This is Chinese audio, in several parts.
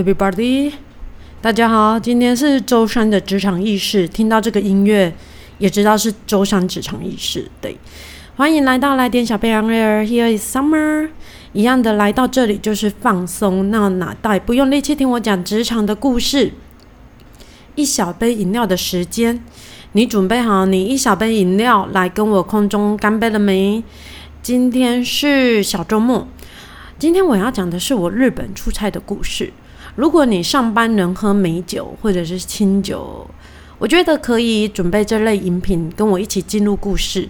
Everybody，大家好，今天是周三的职场意识。听到这个音乐，也知道是周三职场意识。对，欢迎来到来点小贝昂 Air。Here is summer。一样的来到这里就是放松，那哪袋不用力气听我讲职场的故事。一小杯饮料的时间，你准备好你一小杯饮料来跟我空中干杯了没？今天是小周末。今天我要讲的是我日本出差的故事。如果你上班能喝美酒或者是清酒，我觉得可以准备这类饮品跟我一起进入故事。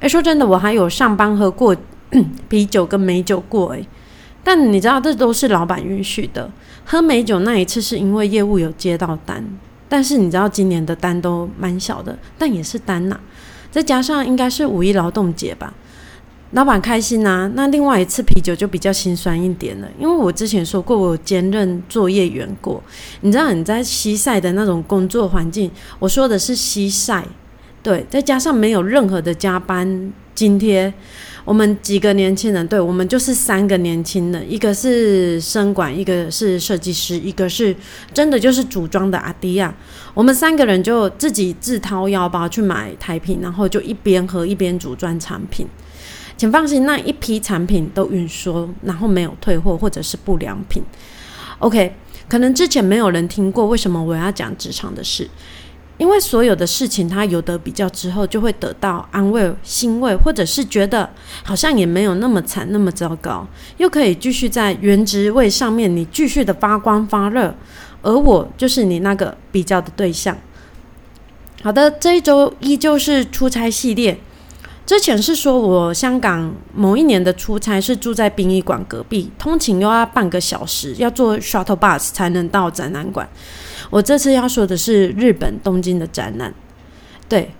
诶，说真的，我还有上班喝过 啤酒跟美酒过诶，但你知道这都是老板允许的。喝美酒那一次是因为业务有接到单，但是你知道今年的单都蛮小的，但也是单呐。再加上应该是五一劳动节吧。老板开心呐，那另外一次啤酒就比较心酸一点了，因为我之前说过我兼任作业员过，你知道你在西晒的那种工作环境，我说的是西晒，对，再加上没有任何的加班津贴，我们几个年轻人，对我们就是三个年轻人，一个是生管，一个是设计师，一个是真的就是组装的阿迪亚，我们三个人就自己自掏腰包去买台品，然后就一边喝一边组装产品。请放心，那一批产品都运输，然后没有退货或者是不良品。OK，可能之前没有人听过，为什么我要讲职场的事？因为所有的事情，它有得比较之后，就会得到安慰、欣慰，或者是觉得好像也没有那么惨、那么糟糕，又可以继续在原职位上面，你继续的发光发热。而我就是你那个比较的对象。好的，这一周依旧是出差系列。之前是说我香港某一年的出差是住在殡仪馆隔壁，通勤又要半个小时，要坐 shuttle bus 才能到展览馆。我这次要说的是日本东京的展览，对，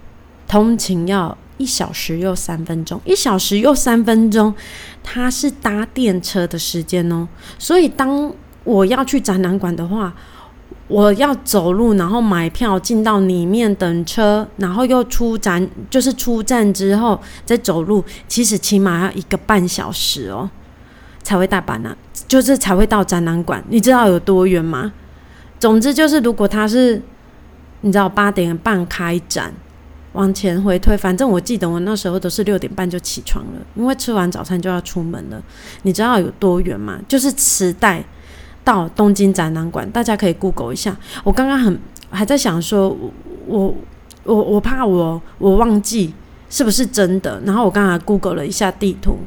通勤要一小时又三分钟，一小时又三分钟，它是搭电车的时间哦。所以当我要去展览馆的话。我要走路，然后买票进到里面等车，然后又出站，就是出站之后再走路，其实起码要一个半小时哦，才会大班呢，就是才会到展览馆。你知道有多远吗？总之就是，如果他是你知道八点半开展，往前回推，反正我记得我那时候都是六点半就起床了，因为吃完早餐就要出门了。你知道有多远吗？就是磁带。到东京展览馆，大家可以 Google 一下。我刚刚很还在想说，我我我怕我我忘记是不是真的。然后我刚才 Google 了一下地图，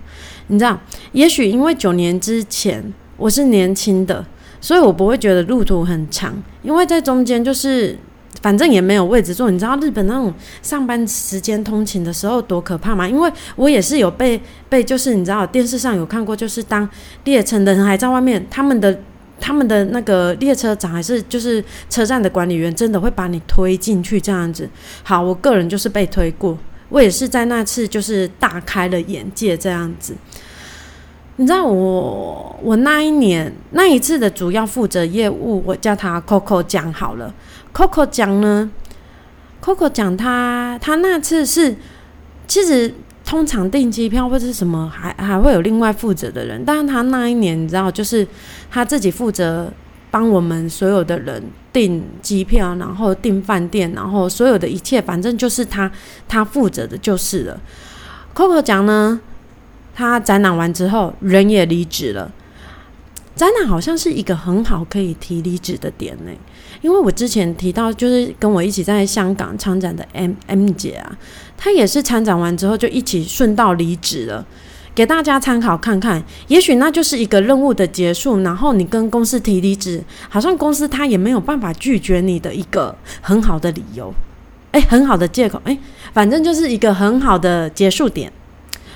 你知道，也许因为九年之前我是年轻的，所以我不会觉得路途很长。因为在中间就是反正也没有位置坐。你知道日本那种上班时间通勤的时候多可怕吗？因为我也是有被被就是你知道电视上有看过，就是当列车的人还在外面，他们的。他们的那个列车长还是就是车站的管理员，真的会把你推进去这样子。好，我个人就是被推过，我也是在那次就是大开了眼界这样子。你知道我我那一年那一次的主要负责业务，我叫他 Coco 讲好了。Coco 讲呢，Coco 讲他他那次是其实。通常订机票或者是什么，还还会有另外负责的人。但是他那一年，你知道，就是他自己负责帮我们所有的人订机票，然后订饭店，然后所有的一切，反正就是他他负责的，就是了。Coco 讲呢，他展览完之后，人也离职了。展览好像是一个很好可以提离职的点呢，因为我之前提到，就是跟我一起在香港参展的 M M 姐啊。他也是参展完之后就一起顺道离职了，给大家参考看看。也许那就是一个任务的结束，然后你跟公司提离职，好像公司他也没有办法拒绝你的一个很好的理由，诶，很好的借口，诶，反正就是一个很好的结束点。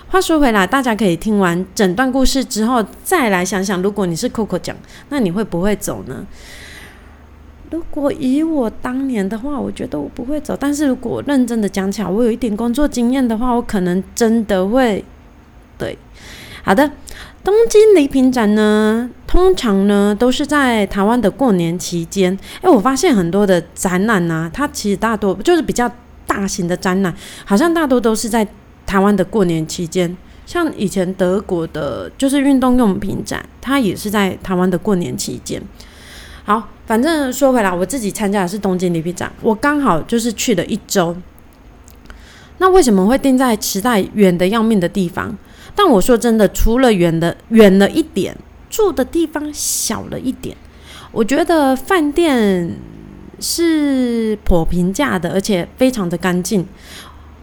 话说回来，大家可以听完整段故事之后，再来想想，如果你是 Coco 讲，那你会不会走呢？如果以我当年的话，我觉得我不会走。但是如果认真的讲起来，我有一点工作经验的话，我可能真的会。对，好的。东京礼品展呢，通常呢都是在台湾的过年期间。诶，我发现很多的展览啊，它其实大多就是比较大型的展览，好像大多都是在台湾的过年期间像以前德国的，就是运动用品展，它也是在台湾的过年期间。好，反正说回来，我自己参加的是东京礼品展，我刚好就是去了一周。那为什么会定在池袋远的要命的地方？但我说真的，除了远的远了一点，住的地方小了一点，我觉得饭店是颇平价的，而且非常的干净。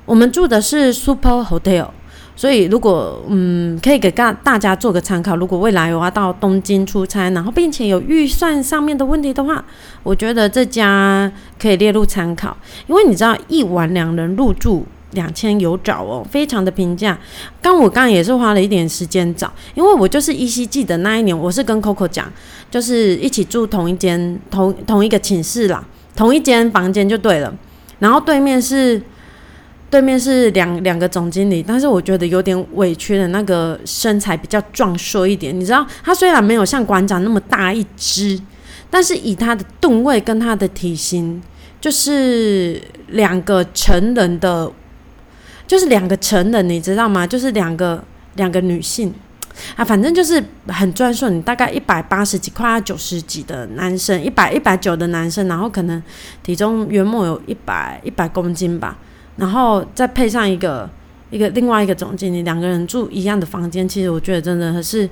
我们住的是 Super Hotel，所以如果嗯可以给大大家做个参考，如果未来我要到东京出差，然后并且有预算上面的问题的话，我觉得这家可以列入参考，因为你知道一晚两人入住。两千有找哦，非常的平价。刚我刚刚也是花了一点时间找，因为我就是依稀记得那一年，我是跟 Coco 讲，就是一起住同一间同同一个寝室啦，同一间房间就对了。然后对面是对面是两两个总经理，但是我觉得有点委屈的那个身材比较壮硕一点，你知道，他虽然没有像馆长那么大一只，但是以他的吨位跟他的体型，就是两个成人的。就是两个成人，你知道吗？就是两个两个女性啊，反正就是很专硕。你大概一百八十几，快要九十几的男生，一百一百九的男生，然后可能体重约莫有一百一百公斤吧，然后再配上一个一个另外一个总经理，两个人住一样的房间，其实我觉得真的是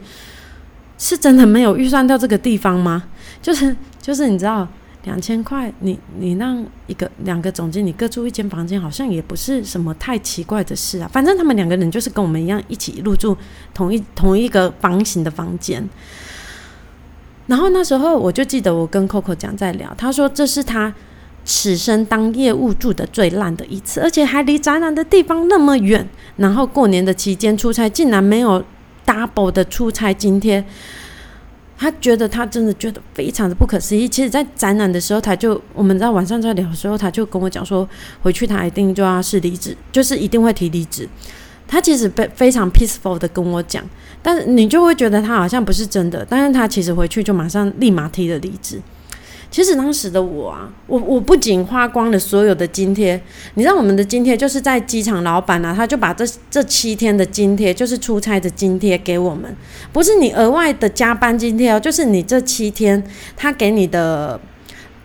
是真的没有预算到这个地方吗？就是就是你知道。两千块，你你让一个两个总经理各住一间房间，好像也不是什么太奇怪的事啊。反正他们两个人就是跟我们一样一起入住同一同一个房型的房间。然后那时候我就记得我跟 Coco 讲在聊，他说这是他此生当业务住的最烂的一次，而且还离展览的地方那么远。然后过年的期间出差，竟然没有 double 的出差津贴。他觉得他真的觉得非常的不可思议。其实，在展览的时候，他就我们在晚上在聊的时候，他就跟我讲说，回去他一定就要是离职，就是一定会提离职。他其实非非常 peaceful 的跟我讲，但是你就会觉得他好像不是真的，但是他其实回去就马上立马提了离职。其实当时的我啊，我我不仅花光了所有的津贴，你知道我们的津贴就是在机场老板啊，他就把这这七天的津贴，就是出差的津贴给我们，不是你额外的加班津贴哦，就是你这七天他给你的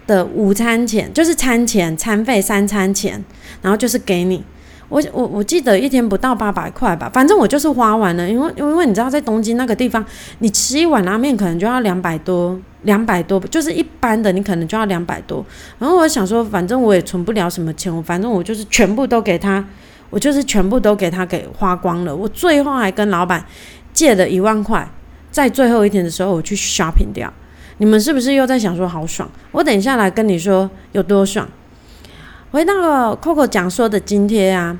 的午餐钱，就是餐钱、餐费、三餐钱，然后就是给你。我我我记得一天不到八百块吧，反正我就是花完了，因为因为你知道在东京那个地方，你吃一碗拉面可能就要两百多，两百多就是一般的你可能就要两百多。然后我想说，反正我也存不了什么钱，我反正我就是全部都给他，我就是全部都给他给花光了。我最后还跟老板借了一万块，在最后一天的时候我去 shopping 掉。你们是不是又在想说好爽？我等一下来跟你说有多爽。回到 Coco 讲说的津贴啊，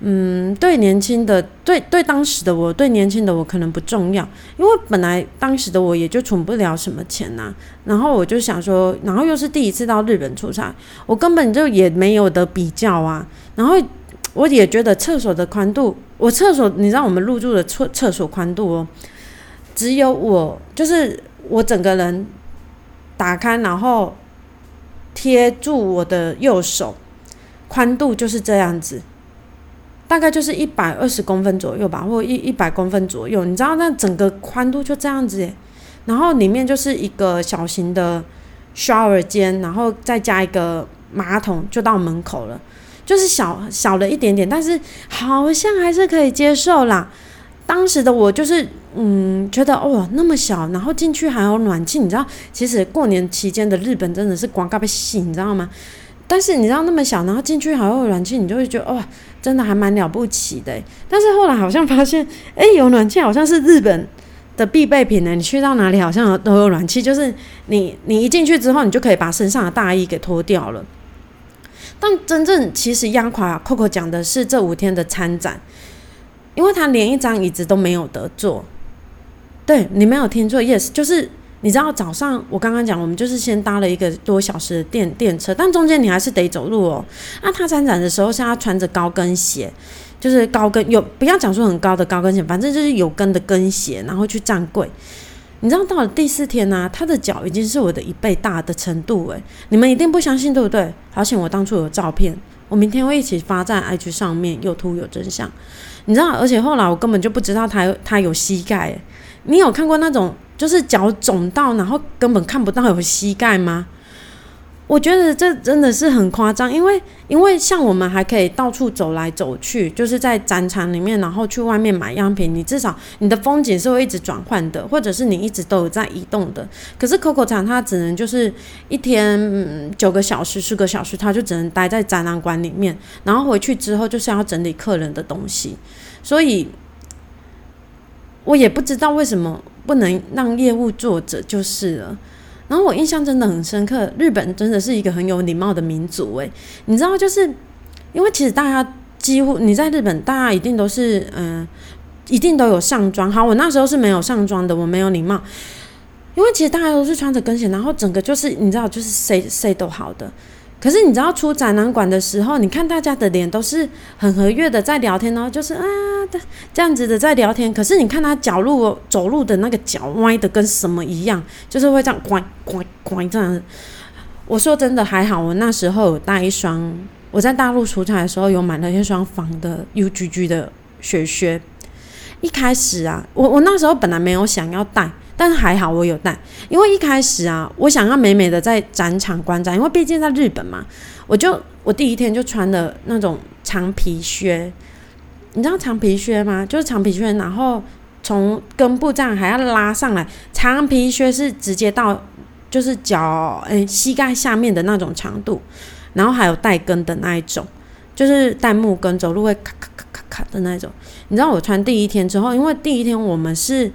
嗯，对年轻的，对对当时的我，对年轻的我可能不重要，因为本来当时的我也就存不了什么钱呐。然后我就想说，然后又是第一次到日本出差，我根本就也没有的比较啊。然后我也觉得厕所的宽度，我厕所你知道我们入住的厕厕所宽度哦，只有我就是我整个人打开，然后。贴住我的右手，宽度就是这样子，大概就是一百二十公分左右吧，或一一百公分左右。你知道那整个宽度就这样子，然后里面就是一个小型的 shower 间，然后再加一个马桶，就到门口了，就是小小了一点点，但是好像还是可以接受啦。当时的我就是，嗯，觉得哦那么小，然后进去还有暖气，你知道，其实过年期间的日本真的是广告被吸，你知道吗？但是你知道那么小，然后进去还有暖气，你就会觉得哇，真的还蛮了不起的。但是后来好像发现，哎，有暖气好像是日本的必备品呢。你去到哪里好像都有暖气，就是你你一进去之后，你就可以把身上的大衣给脱掉了。但真正其实压垮 Coco 讲的是这五天的参展。因为他连一张椅子都没有得坐，对你没有听错，yes，就是你知道早上我刚刚讲，我们就是先搭了一个多小时的电电车，但中间你还是得走路哦。那他参展的时候是他穿着高跟鞋，就是高跟有不要讲说很高的高跟鞋，反正就是有跟的跟鞋，然后去站柜。你知道到了第四天呢，他的脚已经是我的一倍大的程度诶，你们一定不相信对不对？而且我当初有照片。我明天会一起发在 IG 上面，有图有真相。你知道，而且后来我根本就不知道他他有膝盖。你有看过那种就是脚肿到，然后根本看不到有膝盖吗？我觉得这真的是很夸张，因为因为像我们还可以到处走来走去，就是在展场里面，然后去外面买样品，你至少你的风景是会一直转换的，或者是你一直都有在移动的。可是 Coco 厂它只能就是一天九个小时、十个小时，它就只能待在展览馆里面，然后回去之后就是要整理客人的东西，所以我也不知道为什么不能让业务作者就是了。然后我印象真的很深刻，日本真的是一个很有礼貌的民族诶，你知道，就是因为其实大家几乎你在日本，大家一定都是嗯，一定都有上妆。好，我那时候是没有上妆的，我没有礼貌，因为其实大家都是穿着跟鞋，然后整个就是你知道，就是谁谁都好的。可是你知道出展览馆的时候，你看大家的脸都是很和悦的在聊天，哦就是啊这样子的在聊天。可是你看他脚路走路的那个脚歪的跟什么一样，就是会这样拐拐拐这样。我说真的还好，我那时候有带一双，我在大陆出差的时候有买了一双仿的 UGG 的雪靴。一开始啊，我我那时候本来没有想要带。但是还好我有带，因为一开始啊，我想要美美的在展场观展，因为毕竟在日本嘛，我就我第一天就穿的那种长皮靴，你知道长皮靴吗？就是长皮靴，然后从根部这样还要拉上来，长皮靴是直接到就是脚诶膝盖下面的那种长度，然后还有带跟的那一种，就是带木跟，走路会咔咔咔咔咔的那种。你知道我穿第一天之后，因为第一天我们是。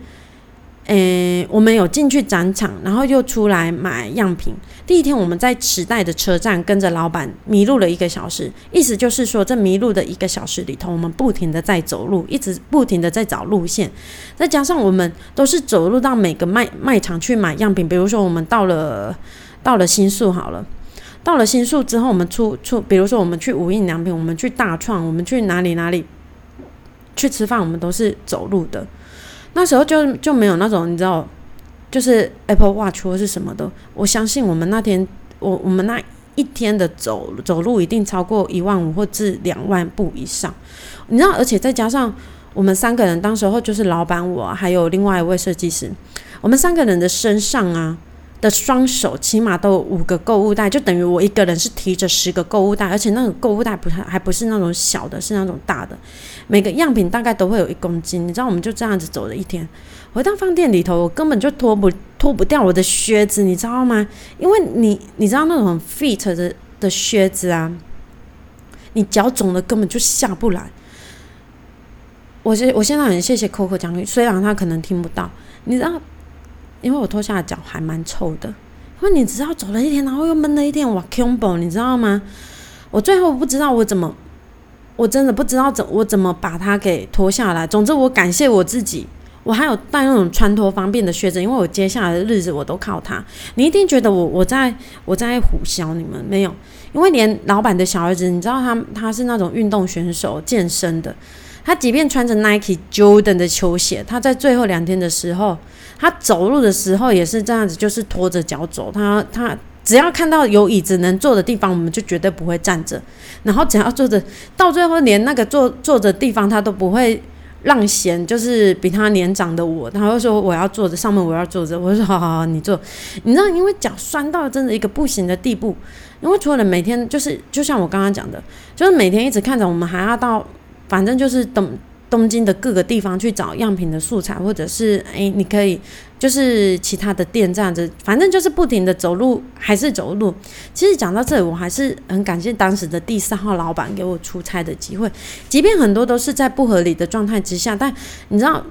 诶，我们有进去展场，然后又出来买样品。第一天我们在池袋的车站跟着老板迷路了一个小时，意思就是说，这迷路的一个小时里头，我们不停的在走路，一直不停的在找路线。再加上我们都是走路到每个卖卖场去买样品，比如说我们到了到了新宿好了，到了新宿之后，我们出出，比如说我们去无印良品，我们去大创，我们去哪里哪里去吃饭，我们都是走路的。那时候就就没有那种你知道，就是 Apple Watch 或是什么的。我相信我们那天，我我们那一天的走走路一定超过一万五或至两万步以上。你知道，而且再加上我们三个人，当时候就是老板我还有另外一位设计师，我们三个人的身上啊。的双手起码都有五个购物袋，就等于我一个人是提着十个购物袋，而且那个购物袋不还还不是那种小的，是那种大的。每个样品大概都会有一公斤，你知道，我们就这样子走了一天。回到饭店里头，我根本就脱不脱不掉我的靴子，你知道吗？因为你你知道那种 fit 的的靴子啊，你脚肿的根本就下不来。我现我现在很谢谢 Coco 讲，虽然他可能听不到，你知道。因为我脱下的脚还蛮臭的，因为你知道走了一天，然后又闷了一天，哇，combo，你知道吗？我最后不知道我怎么，我真的不知道怎我怎么把它给脱下来。总之，我感谢我自己，我还有带那种穿脱方便的靴子，因为我接下来的日子我都靠它。你一定觉得我我在我在虎啸你们没有？因为连老板的小儿子，你知道他他是那种运动选手，健身的，他即便穿着 Nike Jordan 的球鞋，他在最后两天的时候。他走路的时候也是这样子，就是拖着脚走。他他只要看到有椅子能坐的地方，我们就绝对不会站着。然后只要坐着，到最后连那个坐坐着地方他都不会让贤，就是比他年长的我，他会说我要坐着，上面我要坐着。我说好好好，你坐。你知道，因为脚酸到真的一个不行的地步。因为除了每天就是就像我刚刚讲的，就是每天一直看着我们，还要到反正就是等。东京的各个地方去找样品的素材，或者是诶，你可以就是其他的店这样子，反正就是不停的走路，还是走路。其实讲到这里，我还是很感谢当时的第三号老板给我出差的机会，即便很多都是在不合理的状态之下，但你知道，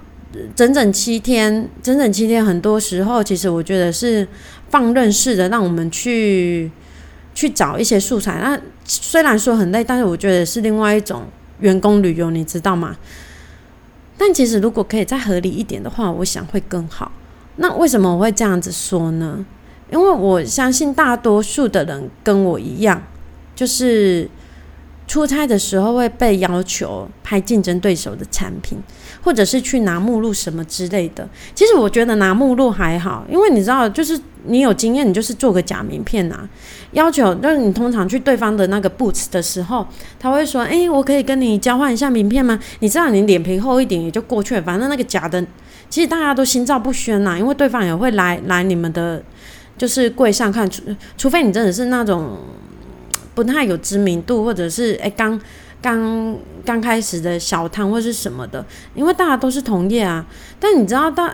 整整七天，整整七天，很多时候其实我觉得是放任式的，让我们去去找一些素材。那虽然说很累，但是我觉得是另外一种员工旅游，你知道吗？但其实，如果可以再合理一点的话，我想会更好。那为什么我会这样子说呢？因为我相信大多数的人跟我一样，就是出差的时候会被要求拍竞争对手的产品，或者是去拿目录什么之类的。其实我觉得拿目录还好，因为你知道，就是你有经验，你就是做个假名片呐。要求就是你通常去对方的那个 boots 的时候，他会说：“哎，我可以跟你交换一下名片吗？”你知道，你脸皮厚一点也就过去了。反正那个假的，其实大家都心照不宣呐，因为对方也会来来你们的，就是柜上看，除除非你真的是那种。不太有知名度，或者是诶刚刚刚开始的小摊或是什么的，因为大家都是同业啊。但你知道，大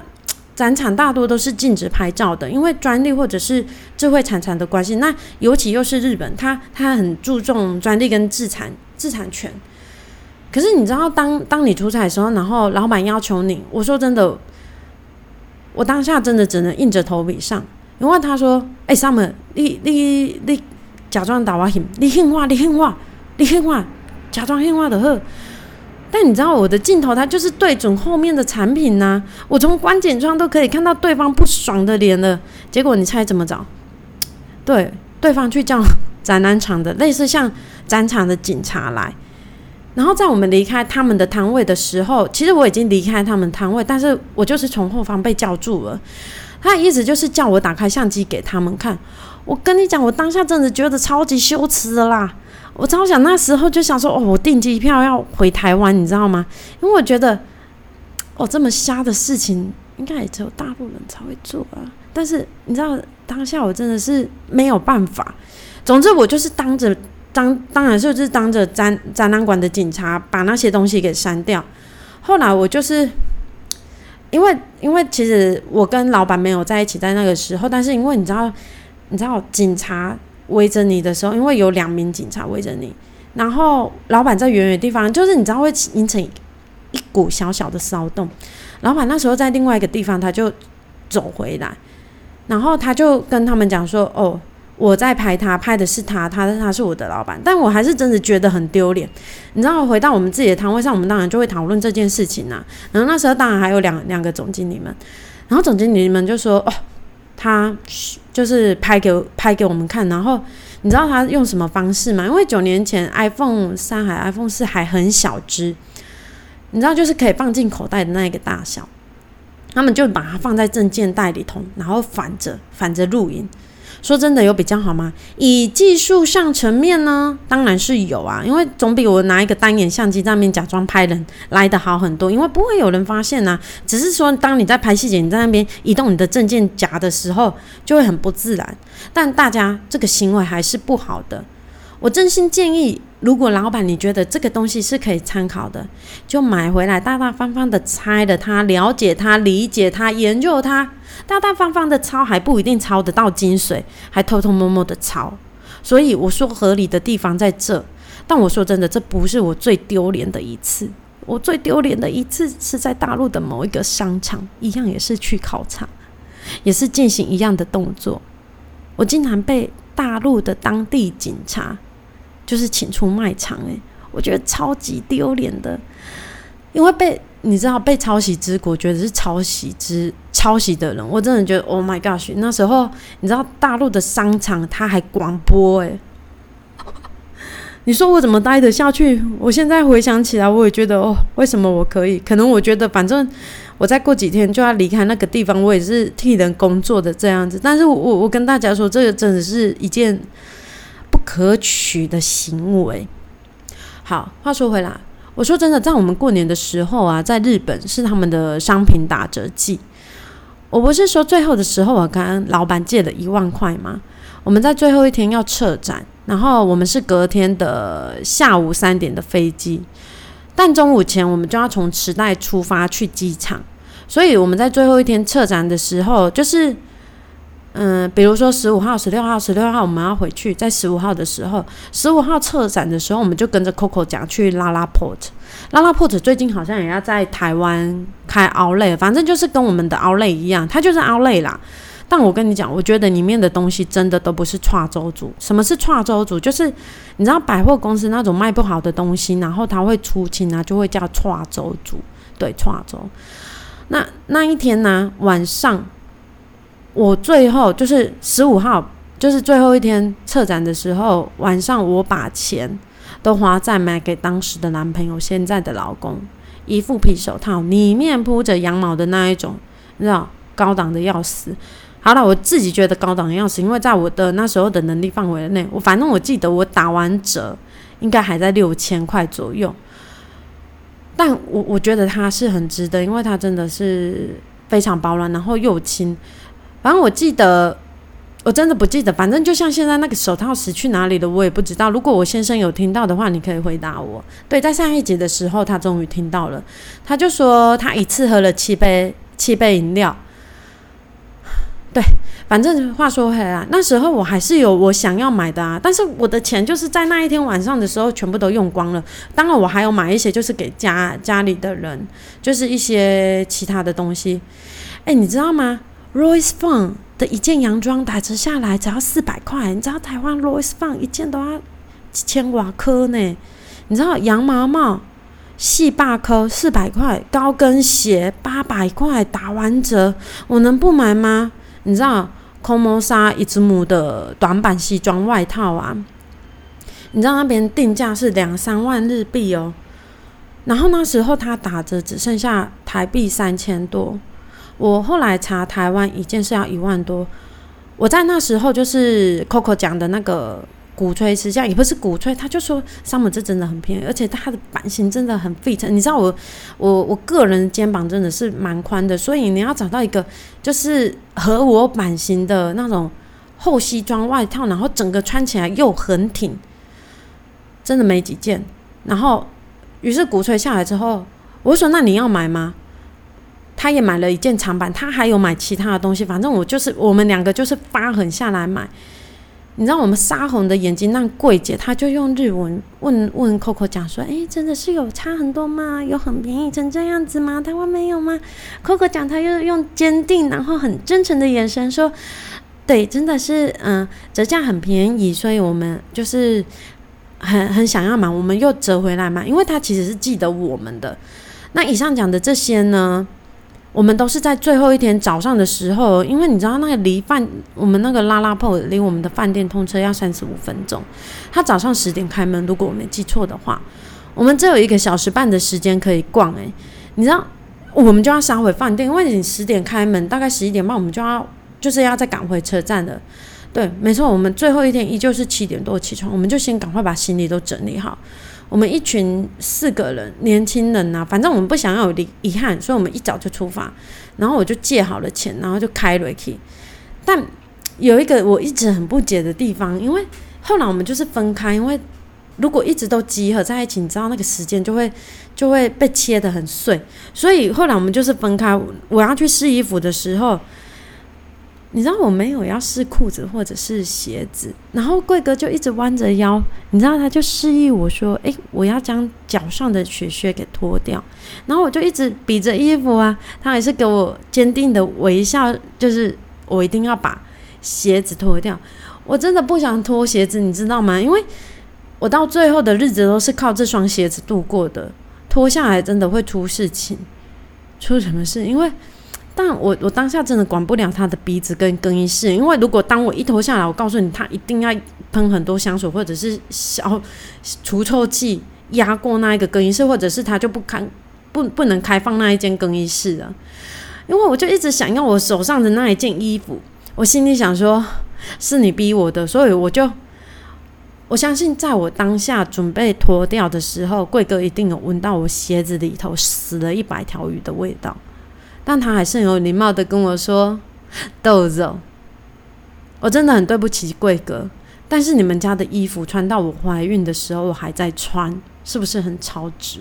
展场大多都是禁止拍照的，因为专利或者是智慧产产的关系。那尤其又是日本，他他很注重专利跟自产自产权。可是你知道，当当你出彩的时候，然后老板要求你，我说真的，我当下真的只能硬着头皮上，因为他说：“哎，Summer，你你你。”假装打我喊，你听话，你听话，你听话，假装喊话的呵。但你知道我的镜头，它就是对准后面的产品呐。我从观景窗都可以看到对方不爽的脸了。结果你猜怎么着？对，对方去叫 展览场的类似像展场的警察来。然后在我们离开他们的摊位的时候，其实我已经离开他们摊位，但是我就是从后方被叫住了。他的意思就是叫我打开相机给他们看。我跟你讲，我当下真的觉得超级羞耻的啦！我超想那时候就想说，哦，我订机票要回台湾，你知道吗？因为我觉得，哦，这么瞎的事情，应该也只有大陆人才会做啊。但是你知道，当下我真的是没有办法。总之，我就是当着当，当然就是当着展展览馆的警察，把那些东西给删掉。后来我就是因为，因为其实我跟老板没有在一起在那个时候，但是因为你知道。你知道警察围着你的时候，因为有两名警察围着你，然后老板在远远地方，就是你知道会形成一股小小的骚动。老板那时候在另外一个地方，他就走回来，然后他就跟他们讲说：“哦，我在拍他，拍的是他，他他是我的老板。”但我还是真的觉得很丢脸。你知道，回到我们自己的摊位上，我们当然就会讨论这件事情呐。然后那时候当然还有两两个总经理们，然后总经理们就说：“哦。”他就是拍给拍给我们看，然后你知道他用什么方式吗？因为九年前 iPhone 三还 iPhone 四还很小只，你知道就是可以放进口袋的那一个大小，他们就把它放在证件袋里头，然后反着反着录音。说真的，有比较好吗？以技术上层面呢，当然是有啊，因为总比我拿一个单眼相机在面假装拍人来的好很多，因为不会有人发现呐。只是说，当你在拍细节，你在那边移动你的证件夹的时候，就会很不自然。但大家这个行为还是不好的。我真心建议，如果老板你觉得这个东西是可以参考的，就买回来大大方方的拆了它，了解它，理解它，研究它。大大方方的抄还不一定抄得到精髓，还偷偷摸摸的抄。所以我说合理的地方在这，但我说真的，这不是我最丢脸的一次。我最丢脸的一次是在大陆的某一个商场，一样也是去考察，也是进行一样的动作。我竟然被大陆的当地警察就是请出卖场，诶，我觉得超级丢脸的，因为被。你知道被抄袭之国觉得是抄袭之抄袭的人，我真的觉得 Oh my gosh！那时候你知道大陆的商场他还广播诶，你说我怎么待得下去？我现在回想起来，我也觉得哦，为什么我可以？可能我觉得反正我再过几天就要离开那个地方，我也是替人工作的这样子。但是我我跟大家说，这个真的是一件不可取的行为。好，话说回来。我说真的，在我们过年的时候啊，在日本是他们的商品打折季。我不是说最后的时候，我跟老板借了一万块吗？我们在最后一天要撤展，然后我们是隔天的下午三点的飞机，但中午前我们就要从池袋出发去机场，所以我们在最后一天撤展的时候，就是。嗯，比如说十五号、十六号、十六号我们要回去，在十五号的时候，十五号撤展的时候，我们就跟着 Coco 讲去拉拉 Port。拉拉 Port 最近好像也要在台湾开 Outlet，反正就是跟我们的 Outlet 一样，它就是 Outlet 啦。但我跟你讲，我觉得里面的东西真的都不是跨州组。什么是跨州组？就是你知道百货公司那种卖不好的东西，然后他会出清啊，就会叫跨州组。对，跨州。那那一天呢，晚上。我最后就是十五号，就是最后一天策展的时候，晚上我把钱都花在买给当时的男朋友、现在的老公一副皮手套，里面铺着羊毛的那一种，你知道，高档的要死。好了，我自己觉得高档的要死，因为在我的那时候的能力范围内，我反正我记得我打完折应该还在六千块左右。但我我觉得它是很值得，因为它真的是非常保暖，然后又轻。反正我记得，我真的不记得。反正就像现在那个手套死去哪里了，我也不知道。如果我先生有听到的话，你可以回答我。对，在上一集的时候，他终于听到了，他就说他一次喝了七杯七杯饮料。对，反正话说回来，那时候我还是有我想要买的啊，但是我的钱就是在那一天晚上的时候全部都用光了。当然，我还有买一些，就是给家家里的人，就是一些其他的东西。哎，你知道吗？Royce Fun 的一件洋装打折下来只要四百块，你知道台湾 Royce Fun 一件都要几千瓦克呢？你知道羊毛帽细霸科四百块，高跟鞋八百块，打完折，我能不买吗？你知道 c o m o s a 一只母的短版西装外套啊？你知道那边定价是两三万日币哦，然后那时候它打折只剩下台币三千多。我后来查台湾一件是要一万多。我在那时候就是 Coco 讲的那个。鼓吹实际上也不是鼓吹，他就说桑姆这真的很便宜，而且它的版型真的很 fit。你知道我我我个人肩膀真的是蛮宽的，所以你要找到一个就是和我版型的那种厚西装外套，然后整个穿起来又很挺，真的没几件。然后于是鼓吹下来之后，我说那你要买吗？他也买了一件长版，他还有买其他的东西，反正我就是我们两个就是发狠下来买。你知道我们杀红的眼睛让柜姐，她就用日文问问 Coco 讲说：“哎，真的是有差很多吗？有很便宜成这样子吗？台湾没有吗？”Coco 讲，他又用坚定然后很真诚的眼神说：“对，真的是，嗯，折价很便宜，所以我们就是很很想要买，我们又折回来买，因为他其实是记得我们的。那以上讲的这些呢？”我们都是在最后一天早上的时候，因为你知道那个离饭，我们那个拉拉铺离我们的饭店通车要三十五分钟。他早上十点开门，如果我没记错的话，我们只有一个小时半的时间可以逛。诶，你知道，我们就要杀回饭店，因为你十点开门，大概十一点半我们就要就是要再赶回车站的。对，没错，我们最后一天依旧是七点多起床，我们就先赶快把行李都整理好。我们一群四个人，年轻人呐，反正我们不想要有遗遗憾，所以我们一早就出发。然后我就借好了钱，然后就开了去。但有一个我一直很不解的地方，因为后来我们就是分开，因为如果一直都集合在一起，你知道那个时间就会就会被切得很碎。所以后来我们就是分开。我要去试衣服的时候。你知道我没有要试裤子或者是鞋子，然后贵哥就一直弯着腰，你知道他就示意我说：“诶，我要将脚上的雪靴给脱掉。”然后我就一直比着衣服啊，他还是给我坚定的微笑，就是我一定要把鞋子脱掉。我真的不想脱鞋子，你知道吗？因为我到最后的日子都是靠这双鞋子度过的，脱下来真的会出事情。出什么事？因为。但我我当下真的管不了他的鼻子跟更衣室，因为如果当我一脱下来，我告诉你，他一定要喷很多香水或者是小除臭剂压过那一个更衣室，或者是他就不开不不能开放那一间更衣室了。因为我就一直想要我手上的那一件衣服，我心里想说，是你逼我的，所以我就我相信，在我当下准备脱掉的时候，贵哥一定有闻到我鞋子里头死了一百条鱼的味道。但他还是很有礼貌的跟我说：“豆子，我真的很对不起贵哥，但是你们家的衣服穿到我怀孕的时候我还在穿，是不是很超值？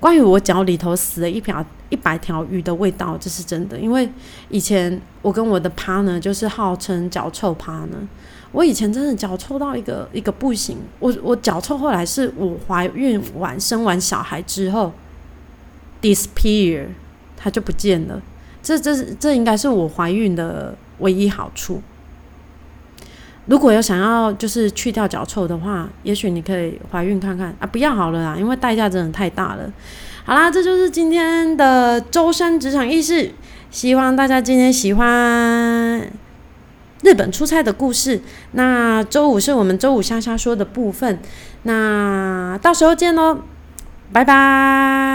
关于我脚里头死了一条一百条鱼的味道，这是真的，因为以前我跟我的趴呢，就是号称脚臭趴呢。我以前真的脚臭到一个一个不行，我我脚臭后来是我怀孕完生完小孩之后 disappear。”它就不见了，这这是这应该是我怀孕的唯一好处。如果有想要就是去掉脚臭的话，也许你可以怀孕看看啊，不要好了啦，因为代价真的太大了。好啦，这就是今天的周三职场意识，希望大家今天喜欢日本出差的故事。那周五是我们周五莎莎说的部分，那到时候见喽，拜拜。